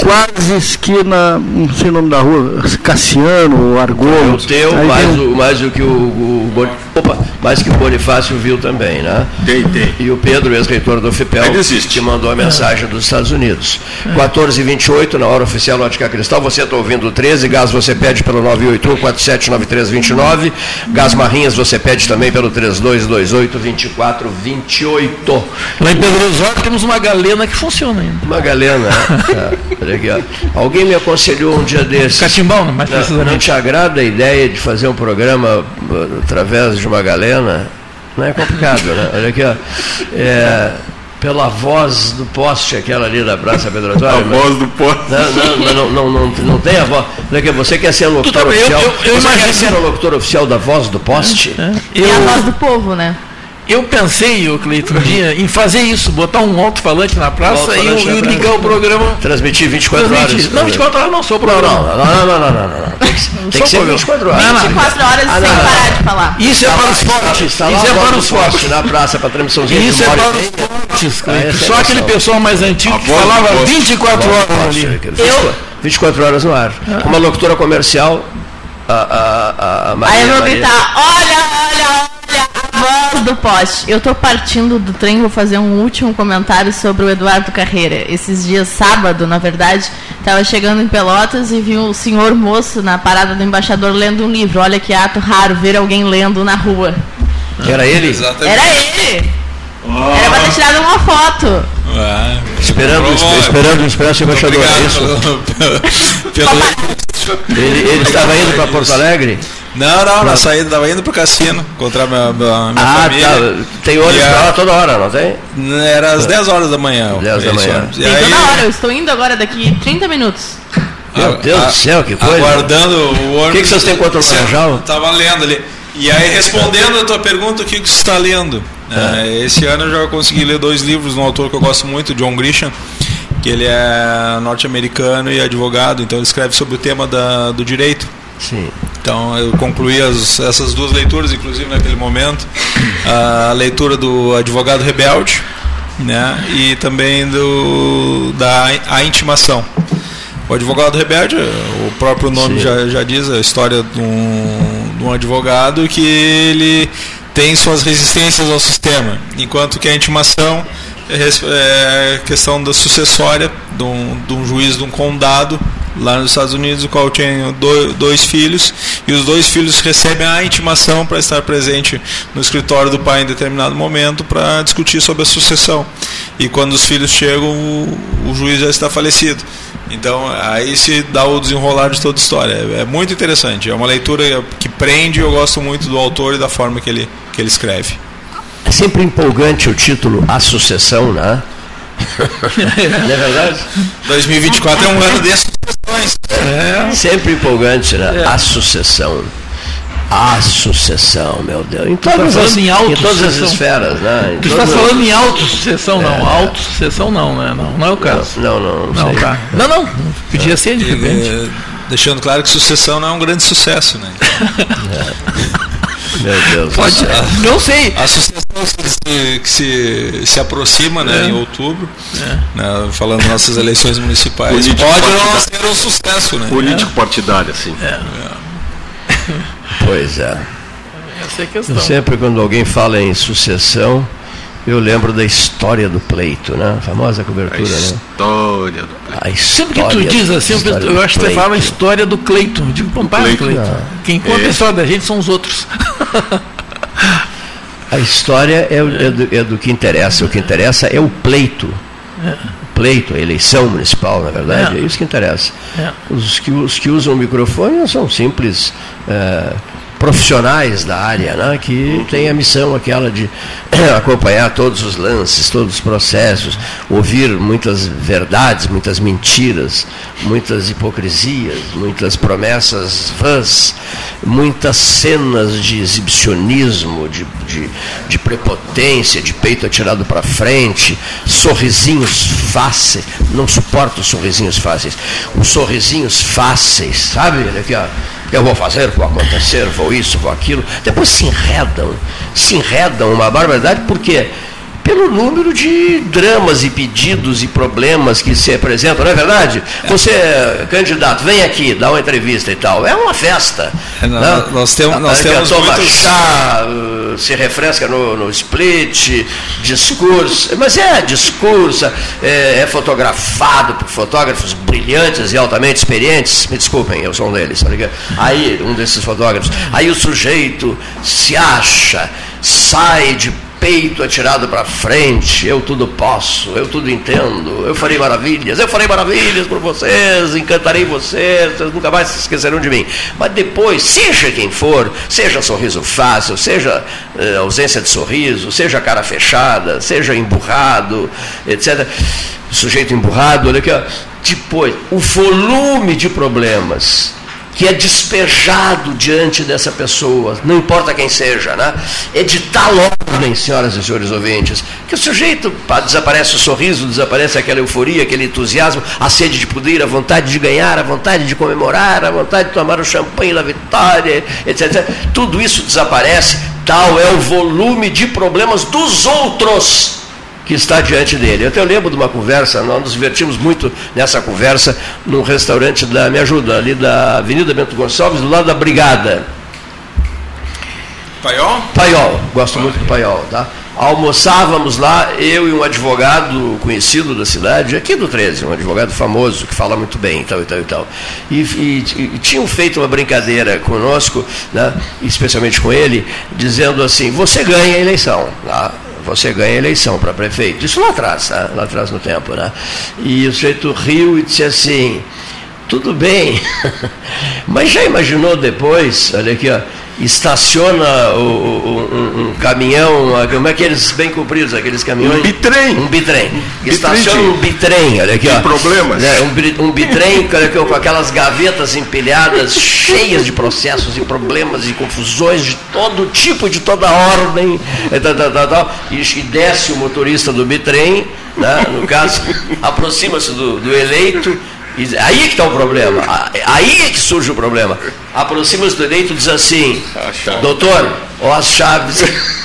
quase esquina, não sei o nome da rua, Cassiano, Argol. O teu, mais, o, mais o que o, o, o, opa, mais que o Bonifácio viu também, né? Tem, tem. E o Pedro, ex-reitor do FIPEL, que mandou a mensagem é. dos Estados Unidos. É. 14h28, na hora oficial Ótica Cristal, você está ouvindo o 13, gás você pede pelo 981 479329, gás Marrinhas você pede também pelo 3228 2428. Lá em Pedro Osório temos uma galena que funciona ainda. Uma galena, é. Ó. Alguém me aconselhou um dia desses. Catimbão, não mais precisa não. te agrada a ideia de fazer um programa através de uma galena? Não é complicado, né? Olha aqui, ó. É, pela voz do poste, aquela ali da Praça Pedro Antônio. A voz do poste. Não, não, não, não, não, não tem a voz. Você quer ser locutor oficial? Eu, eu, eu você imagino... quer ser o locutor oficial da voz do poste? É, é. Eu... É a voz do povo, né? Eu pensei, o Cleiton, dia, em fazer isso, botar um alto-falante na praça alto e, e ligar o programa. Transmitir 24 Transmitir. horas. Não, 24 horas não sou programa. Não, não, não, não, não, não, não. Tem que, tem que ser 24 horas. Não, não. 24 horas ah, sem não, parar de falar. Isso é para os fortes. Isso é para os fortes. Na praça, para transmissãozinha. Isso é para os fortes. Ah, Só aquele pessoal mais antigo que falava 24 horas ali. Eu... 24 horas no ar. Uma locutora comercial a, a, a Maria, Aí eu vou gritar, olha, olha, olha, a voz do poste. Eu tô partindo do trem, vou fazer um último comentário sobre o Eduardo Carreira. Esses dias, sábado, na verdade, estava chegando em Pelotas e vi o senhor moço na parada do embaixador lendo um livro. Olha que ato raro ver alguém lendo na rua. Era ele? Exatamente. Era ele. Oh. Era para ter tirado uma foto. Ah, esperando, esperando, esperando o embaixador. É isso? Pelo, pelo, ele, ele estava indo para Porto Alegre? Não, não, na saída estava indo para o cassino, encontrar minha, minha ah, família. Tá. Tem ônibus para lá toda hora, não tem? Era às 10 horas da manhã. 10 da manhã. Tem aí... toda hora, eu estou indo agora daqui 30 minutos. Meu Deus a, do céu, que coisa. Aguardando o ônibus. O que, que vocês têm contra o Laranjal? Estava lendo ali. E aí, respondendo a tua pergunta, o que, que você está lendo? É. É, esse ano eu já consegui ler dois livros de um autor que eu gosto muito, John Grisham, que ele é norte-americano e advogado, então ele escreve sobre o tema da, do direito. Sim. Então eu concluí as, essas duas leituras, inclusive naquele momento, a leitura do Advogado Rebelde, né, e também do da a intimação. O advogado rebelde, o próprio nome já, já diz a história de um, de um advogado que ele tem suas resistências ao sistema, enquanto que a intimação é, é questão da sucessória de um, de um juiz de um condado lá nos Estados Unidos, o qual tinha dois, dois filhos, e os dois filhos recebem a intimação para estar presente no escritório do pai em determinado momento para discutir sobre a sucessão. E quando os filhos chegam, o, o juiz já está falecido. Então aí se dá o desenrolar de toda a história. É, é muito interessante. É uma leitura que prende. Eu gosto muito do autor e da forma que ele, que ele escreve. É sempre empolgante o título A Sucessão, né? Não é verdade? 2024 é um ano de sucessões. É. Sempre empolgante, né? É. A Sucessão. A sucessão, meu Deus. Em todas, as, em, em todas as esferas, né? Em tu está falando em autossucessão, não. É. Autossucessão não, né? Não, não é o caso. Não, não, não. Não, tá. não, não. Podia ser de repente. É, deixando claro que sucessão não é um grande sucesso, né? É. Meu Deus. Pode, não sei. A sucessão que se, se aproxima né, é. em outubro, é. né, falando nossas eleições municipais. Político pode não ser um sucesso, né? Político partidário, assim. É. Pois é. Essa é a questão. Sempre quando alguém fala em sucessão, eu lembro da história do pleito, né? A famosa cobertura, a né? história né? do pleito. A história Sempre que tu diz assim, eu, eu acho que você fala a história do Cleiton. Eu digo, pô, para, Cleiton. Quem conta é. a história da gente são os outros. a história é, é, do, é, do, que interessa. O que interessa é o pleito. É. O pleito, a eleição municipal, na verdade, é, é isso que interessa. É. Os, que, os que usam o microfone são simples é, profissionais da área, né, que têm a missão aquela de acompanhar todos os lances, todos os processos, ouvir muitas verdades, muitas mentiras, muitas hipocrisias, muitas promessas vãs, muitas cenas de exibicionismo, de, de, de prepotência, de peito atirado para frente, sorrisinhos fáceis, não suporto sorrisinhos fáceis, os sorrisinhos fáceis, sabe? Aqui, ó eu vou fazer, vou acontecer, vou isso, vou aquilo. Depois se enredam, se enredam uma barbaridade, porque pelo número de dramas e pedidos e problemas que se apresentam, não é verdade? É. Você, candidato, vem aqui, dá uma entrevista e tal. É uma festa. É, não, né? Nós temos, nós temos muitos... chá, se refresca no, no split, discurso. Mas é discurso, é, é, fotografado por fotógrafos brilhantes e altamente experientes. Me desculpem, eu sou um deles, tá ligado? Aí, um desses fotógrafos. Aí o sujeito se acha, sai de peito atirado para frente, eu tudo posso, eu tudo entendo, eu farei maravilhas, eu farei maravilhas por vocês, encantarei vocês, vocês nunca mais se esquecerão de mim. Mas depois, seja quem for, seja sorriso fácil, seja eh, ausência de sorriso, seja cara fechada, seja emburrado, etc. Sujeito emburrado, olha aqui, ó. depois, o volume de problemas que é despejado diante dessa pessoa, não importa quem seja, né? é de tal ordem, senhoras e senhores ouvintes, que o sujeito pá, desaparece o sorriso, desaparece aquela euforia, aquele entusiasmo, a sede de poder, a vontade de ganhar, a vontade de comemorar, a vontade de tomar o champanhe da vitória, etc. Tudo isso desaparece, tal é o volume de problemas dos outros que está diante dele. Eu até lembro de uma conversa, nós nos divertimos muito nessa conversa num restaurante da Me Ajuda, ali da Avenida Bento Gonçalves, do lado da Brigada. Paiol? Paiol, gosto muito do Paiol, tá? Almoçávamos lá, eu e um advogado conhecido da cidade, aqui do 13, um advogado famoso, que fala muito bem e tal e tal e tal. E, e, e tinham feito uma brincadeira conosco, né, especialmente com ele, dizendo assim, você ganha a eleição. Tá? Você ganha a eleição para prefeito. Isso lá atrás, tá? lá atrás no tempo. Né? E o sujeito riu e disse assim, tudo bem, mas já imaginou depois, olha aqui, ó, estaciona o, o, um, um, caminhão, como é que eles bem compridos, aqueles caminhões? Um bitrem. Um bitrem. Estaciona um bitrem, olha aqui, Tem ó. problemas. Né, um, um bitrem com aquelas gavetas empilhadas, cheias de processos e problemas e confusões de todo tipo, de toda ordem, e, tal, tal, tal, e, e desce o motorista do bitrem, né, no caso, aproxima-se do, do eleito Aí que está o problema. Aí é que surge o problema. Aproxima-se do eleito e diz assim, doutor, ó as chaves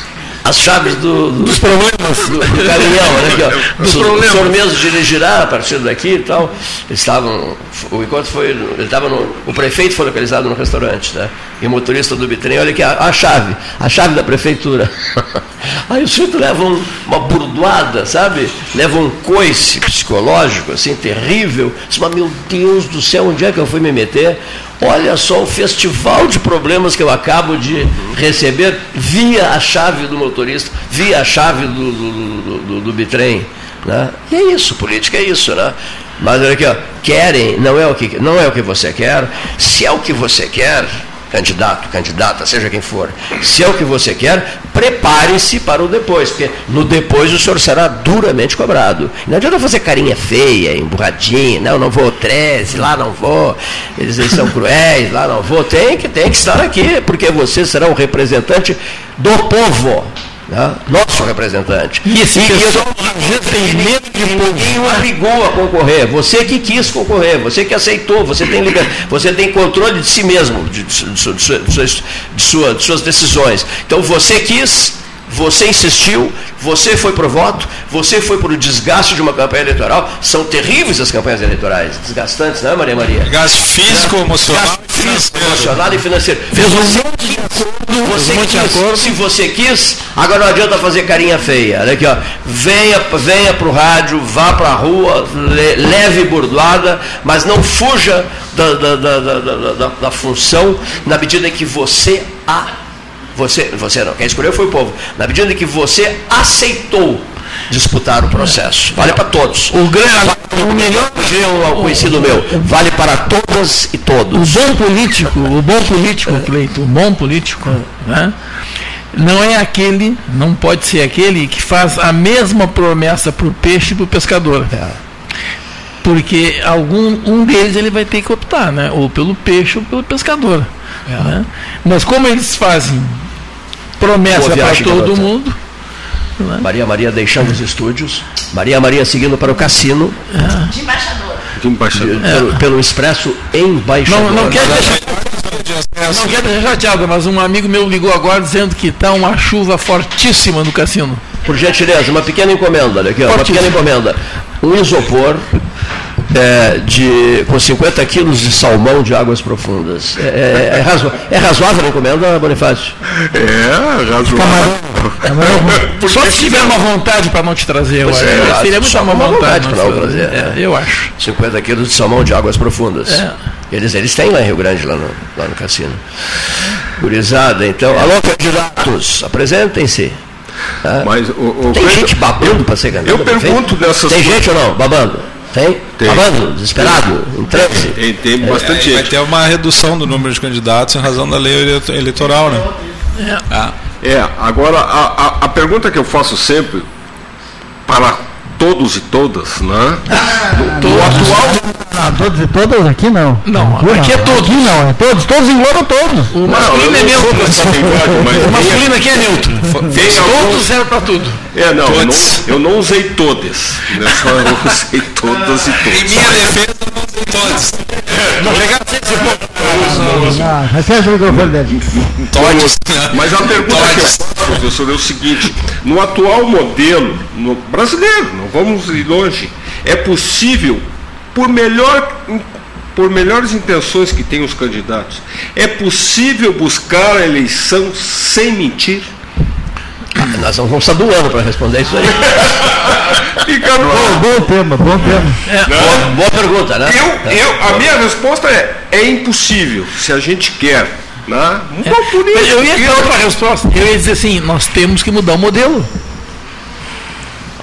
as chaves do, do, dos problemas do, do caminhão, né? Aqui, ó. Dos o, problemas. o senhor mesmo dirigirá a partir daqui e tal. Eles estavam, o encontro foi, ele estava no, o prefeito foi localizado no restaurante, né? E o motorista do bitrem, olha aqui, a, a chave, a chave da prefeitura. Aí o sujeito leva um, uma burdoada, sabe? Leva um coice psicológico, assim, terrível. Diz, mas meu Deus do céu, onde é que eu fui me meter? Olha só o festival de problemas que eu acabo de receber via a chave do motorista, via a chave do, do, do, do, bitrem. Né? E é isso, política é isso, né? Mas olha aqui, ó, querem, não é, o que, não é o que você quer. Se é o que você quer, candidato, candidata, seja quem for, se é o que você quer, prepare-se para o depois, porque no depois o senhor será duramente cobrado. Não adianta fazer carinha feia, emburradinha, não, não vou 13, lá não vou, eles, eles são cruéis, lá não vou. Tem que, tem que estar aqui, porque você será o representante do povo. Né? Nosso representante. E esse e pessoal tem medo de ninguém o obrigou a concorrer. Você que quis concorrer, você que aceitou, você tem liberdade, você tem controle de si mesmo, de, de, de, de, sua, de suas decisões. Então você quis, você insistiu, você foi para o voto, você foi para o desgaste de uma campanha eleitoral. São terríveis as campanhas eleitorais, desgastantes, não é, Maria Maria? Gasto físico, é. emocional, Físico, emocional e financeiro. Fez um monte de acordo, você quis, se você quis, agora não adianta fazer carinha feia. Olha aqui, ó. Venha, venha para o rádio, vá para a rua, le, leve burdoada, mas não fuja da, da, da, da, função na medida em que você a você, você não, quem escolheu foi o povo. Na medida em que você aceitou disputar o processo. Vale para todos. O, grande, o melhor o conhecido meu, vale para todas e todos. O bom político, o bom político, Cleito, o bom político, né? não é aquele, não pode ser aquele que faz a mesma promessa para o peixe e para o pescador. É. Porque algum um deles ele vai ter que optar, né? ou pelo peixe ou pelo pescador. É. Né? Mas como eles fazem promessa para todo mundo. É? Maria Maria deixando os estúdios, Maria Maria seguindo para o cassino. É. De embaixador. De embaixador. De, pelo, pelo, expresso embaixador. Não, não quer deixar. Não quero deixar chateado, mas um amigo meu ligou agora dizendo que está uma chuva fortíssima no cassino. Por gentileza, uma pequena encomenda, olha aqui, ó, uma pequena encomenda. Um isopor é, de, com 50 quilos de salmão de águas profundas. É, é, é, razo, é razoável a encomenda, Bonifácio? É, razoável. Camarão, só se tiver uma vontade para não te trazer, eu é, seria muito uma vontade, para não trazer. É, eu acho. 50 quilos de salmão de águas profundas. É. Eles, eles têm lá em Rio Grande, lá no, lá no cassino. Gurizada, então. Alô, candidatos, apresentem-se. Ah, Mas, o, o tem gente babando para ser candidato? Eu pergunto dessas Tem gente ou não babando? Tem? Tem. Babando, desesperado, em transe? Tem, tem bastante é, Vai ter uma redução do número de candidatos em razão da lei eleitoral, né? É, é agora a, a, a pergunta que eu faço sempre para todos e todas, né? Do, do atual. Não, todos e todas aqui não. Não, aqui, aqui é todos. Aqui não, é todos, todos englobam todos. O masculino é neutro. O masculino aqui é neutro. Todos serve para tudo. É, não, eu não, eu não usei todas. Né? Só eu usei todas e todas. Em minha defesa, eu não usei todas. Não ser esse ponto. Recebe o microfone dele. Mas a pergunta Todes. que eu faço, professor, é o seguinte: no atual modelo, no brasileiro, não vamos ir longe, é possível, por melhor por melhores intenções que tenham os candidatos, é possível buscar a eleição sem mentir? Nós vamos precisar do ano para responder isso aí. Fica no bom, bom tema, bom tema. É, boa, boa, pergunta, né? Eu, eu, a minha resposta é, é impossível, se a gente quer. Né? É. Eu ia ter outra resposta. Eu ia dizer assim, nós temos que mudar o modelo.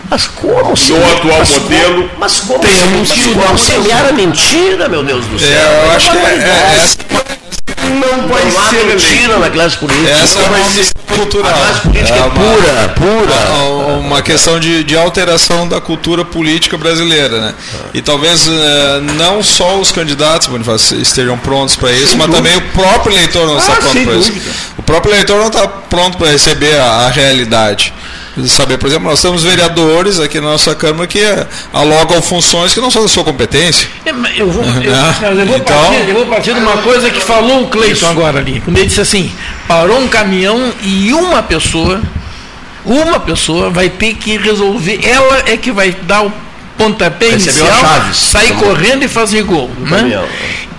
Mas como se. No atual mas modelo. Como, mas como temos que mudar o semear a mentira, meu Deus do céu? É, eu acho que é, é, não vai não ser mentira na classe política. Essa não é uma questão cultural. A classe política é, é pura, pura. Uma questão de, de alteração da cultura política brasileira, né? E talvez eh, não só os candidatos estejam prontos para isso, Sem mas dúvida. também o próprio eleitor não ah, está pronto para isso. O próprio eleitor não está pronto para receber a, a realidade saber, por exemplo, nós temos vereadores aqui na nossa Câmara que alogam funções que não são da sua competência. É, eu vou, eu, eu vou, então, partir, eu vou partir de uma coisa que falou o Cleiton agora ali, quando ele disse assim, parou um caminhão e uma pessoa, uma pessoa vai ter que resolver, ela é que vai dar o pontapé Recebeu inicial, sair correndo e fazer gol. Né?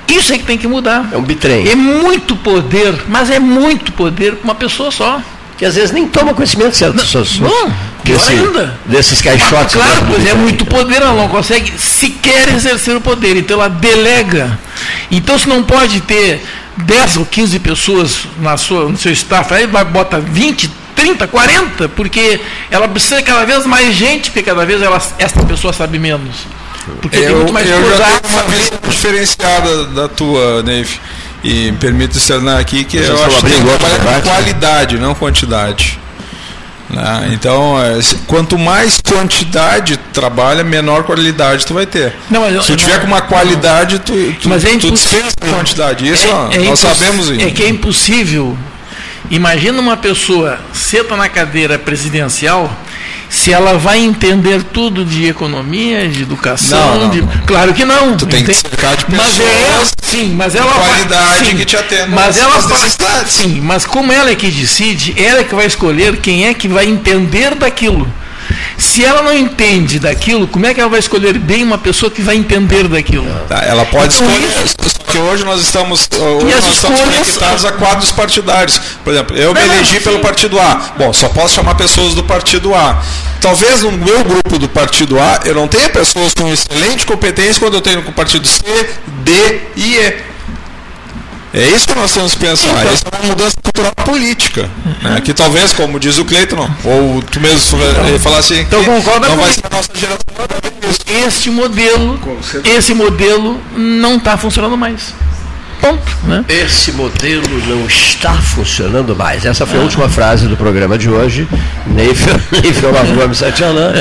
Isso é que tem que mudar. É um bitrem. É muito poder, mas é muito poder para uma pessoa só que às vezes nem toma conhecimento certo não, desse, ainda. desses caixotes. Claro, pois é muito poder, ela não consegue sequer exercer o poder, então ela delega. Então se não pode ter 10 ou 15 pessoas na sua, no seu staff, aí vai bota 20, 30, 40, porque ela precisa cada vez mais gente, porque cada vez ela, essa pessoa sabe menos. Porque eu, tem muito mais eu já tenho uma visão diferenciada da tua, Neve. E permito externar aqui que eu acho que tem que trabalhar com né? qualidade, não quantidade. Né? Então, é, quanto mais quantidade trabalha, menor qualidade tu vai ter. Não, Se tu tiver com uma qualidade, tu, tu, mas é tu dispensa a quantidade. Isso é, é nós sabemos isso. É que é impossível. Imagina uma pessoa senta na cadeira presidencial se ela vai entender tudo de economia, de educação, não, não. De... claro que não. Tu tem que cercar de pessoas. Mas é sim, mas ela qualidade sim, que te atenda. Mas ela sim, mas como ela é que decide, ela é que vai escolher quem é que vai entender daquilo. Se ela não entende daquilo, como é que ela vai escolher bem uma pessoa que vai entender daquilo? Tá, ela pode então, escolher. Só que hoje nós estamos, hoje nós estamos conectados a quadros partidários. Por exemplo, eu não, me elegi não, pelo partido A. Bom, só posso chamar pessoas do partido A. Talvez no meu grupo do partido A eu não tenha pessoas com excelente competência quando eu tenho com o partido C, D e E. É isso que nós temos que pensar. Então, Essa é uma mudança cultural política. Né? Que talvez, como diz o Cleiton, ou tu mesmo falasse assim, então, concorda não vai ser a nossa geração. Este modelo, esse modelo não está funcionando mais. Ponto. Né? Esse modelo não está funcionando mais. Essa foi a última frase do programa de hoje. Neifel, Gomes Satianã.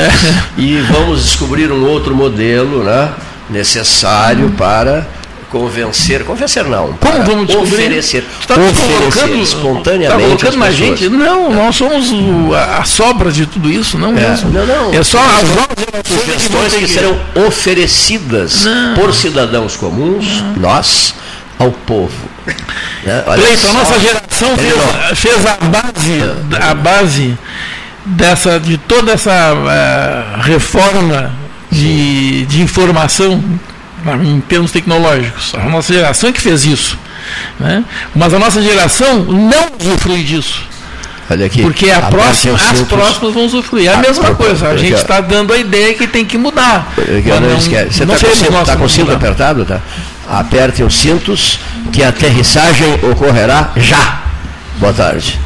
E vamos descobrir um outro modelo né, necessário para convencer, convencer não. Como vamos descobrir? Oferecer, tá oferecer espontaneamente. Tá colocando na gente? Não, nós somos a, a, sobra de tudo isso, não é, mesmo. Não, não. É só as novas sugestões que, que serão oferecidas não. por cidadãos comuns, não. nós, ao povo. Né? Cleiton, a nossa geração fez, fez, a base, a base dessa, de toda essa uh, reforma de, de informação em termos tecnológicos. A nossa geração é que fez isso. Né? Mas a nossa geração não usufrui disso. Olha aqui. Porque a próxima, as próximas vão usufruir. É a ah, mesma coisa. A gente está dando a ideia que tem que mudar. Não, não, Você está com, tá com o cinto apertado? Tá? Aperte os cintos que a aterrissagem ocorrerá já. Boa tarde.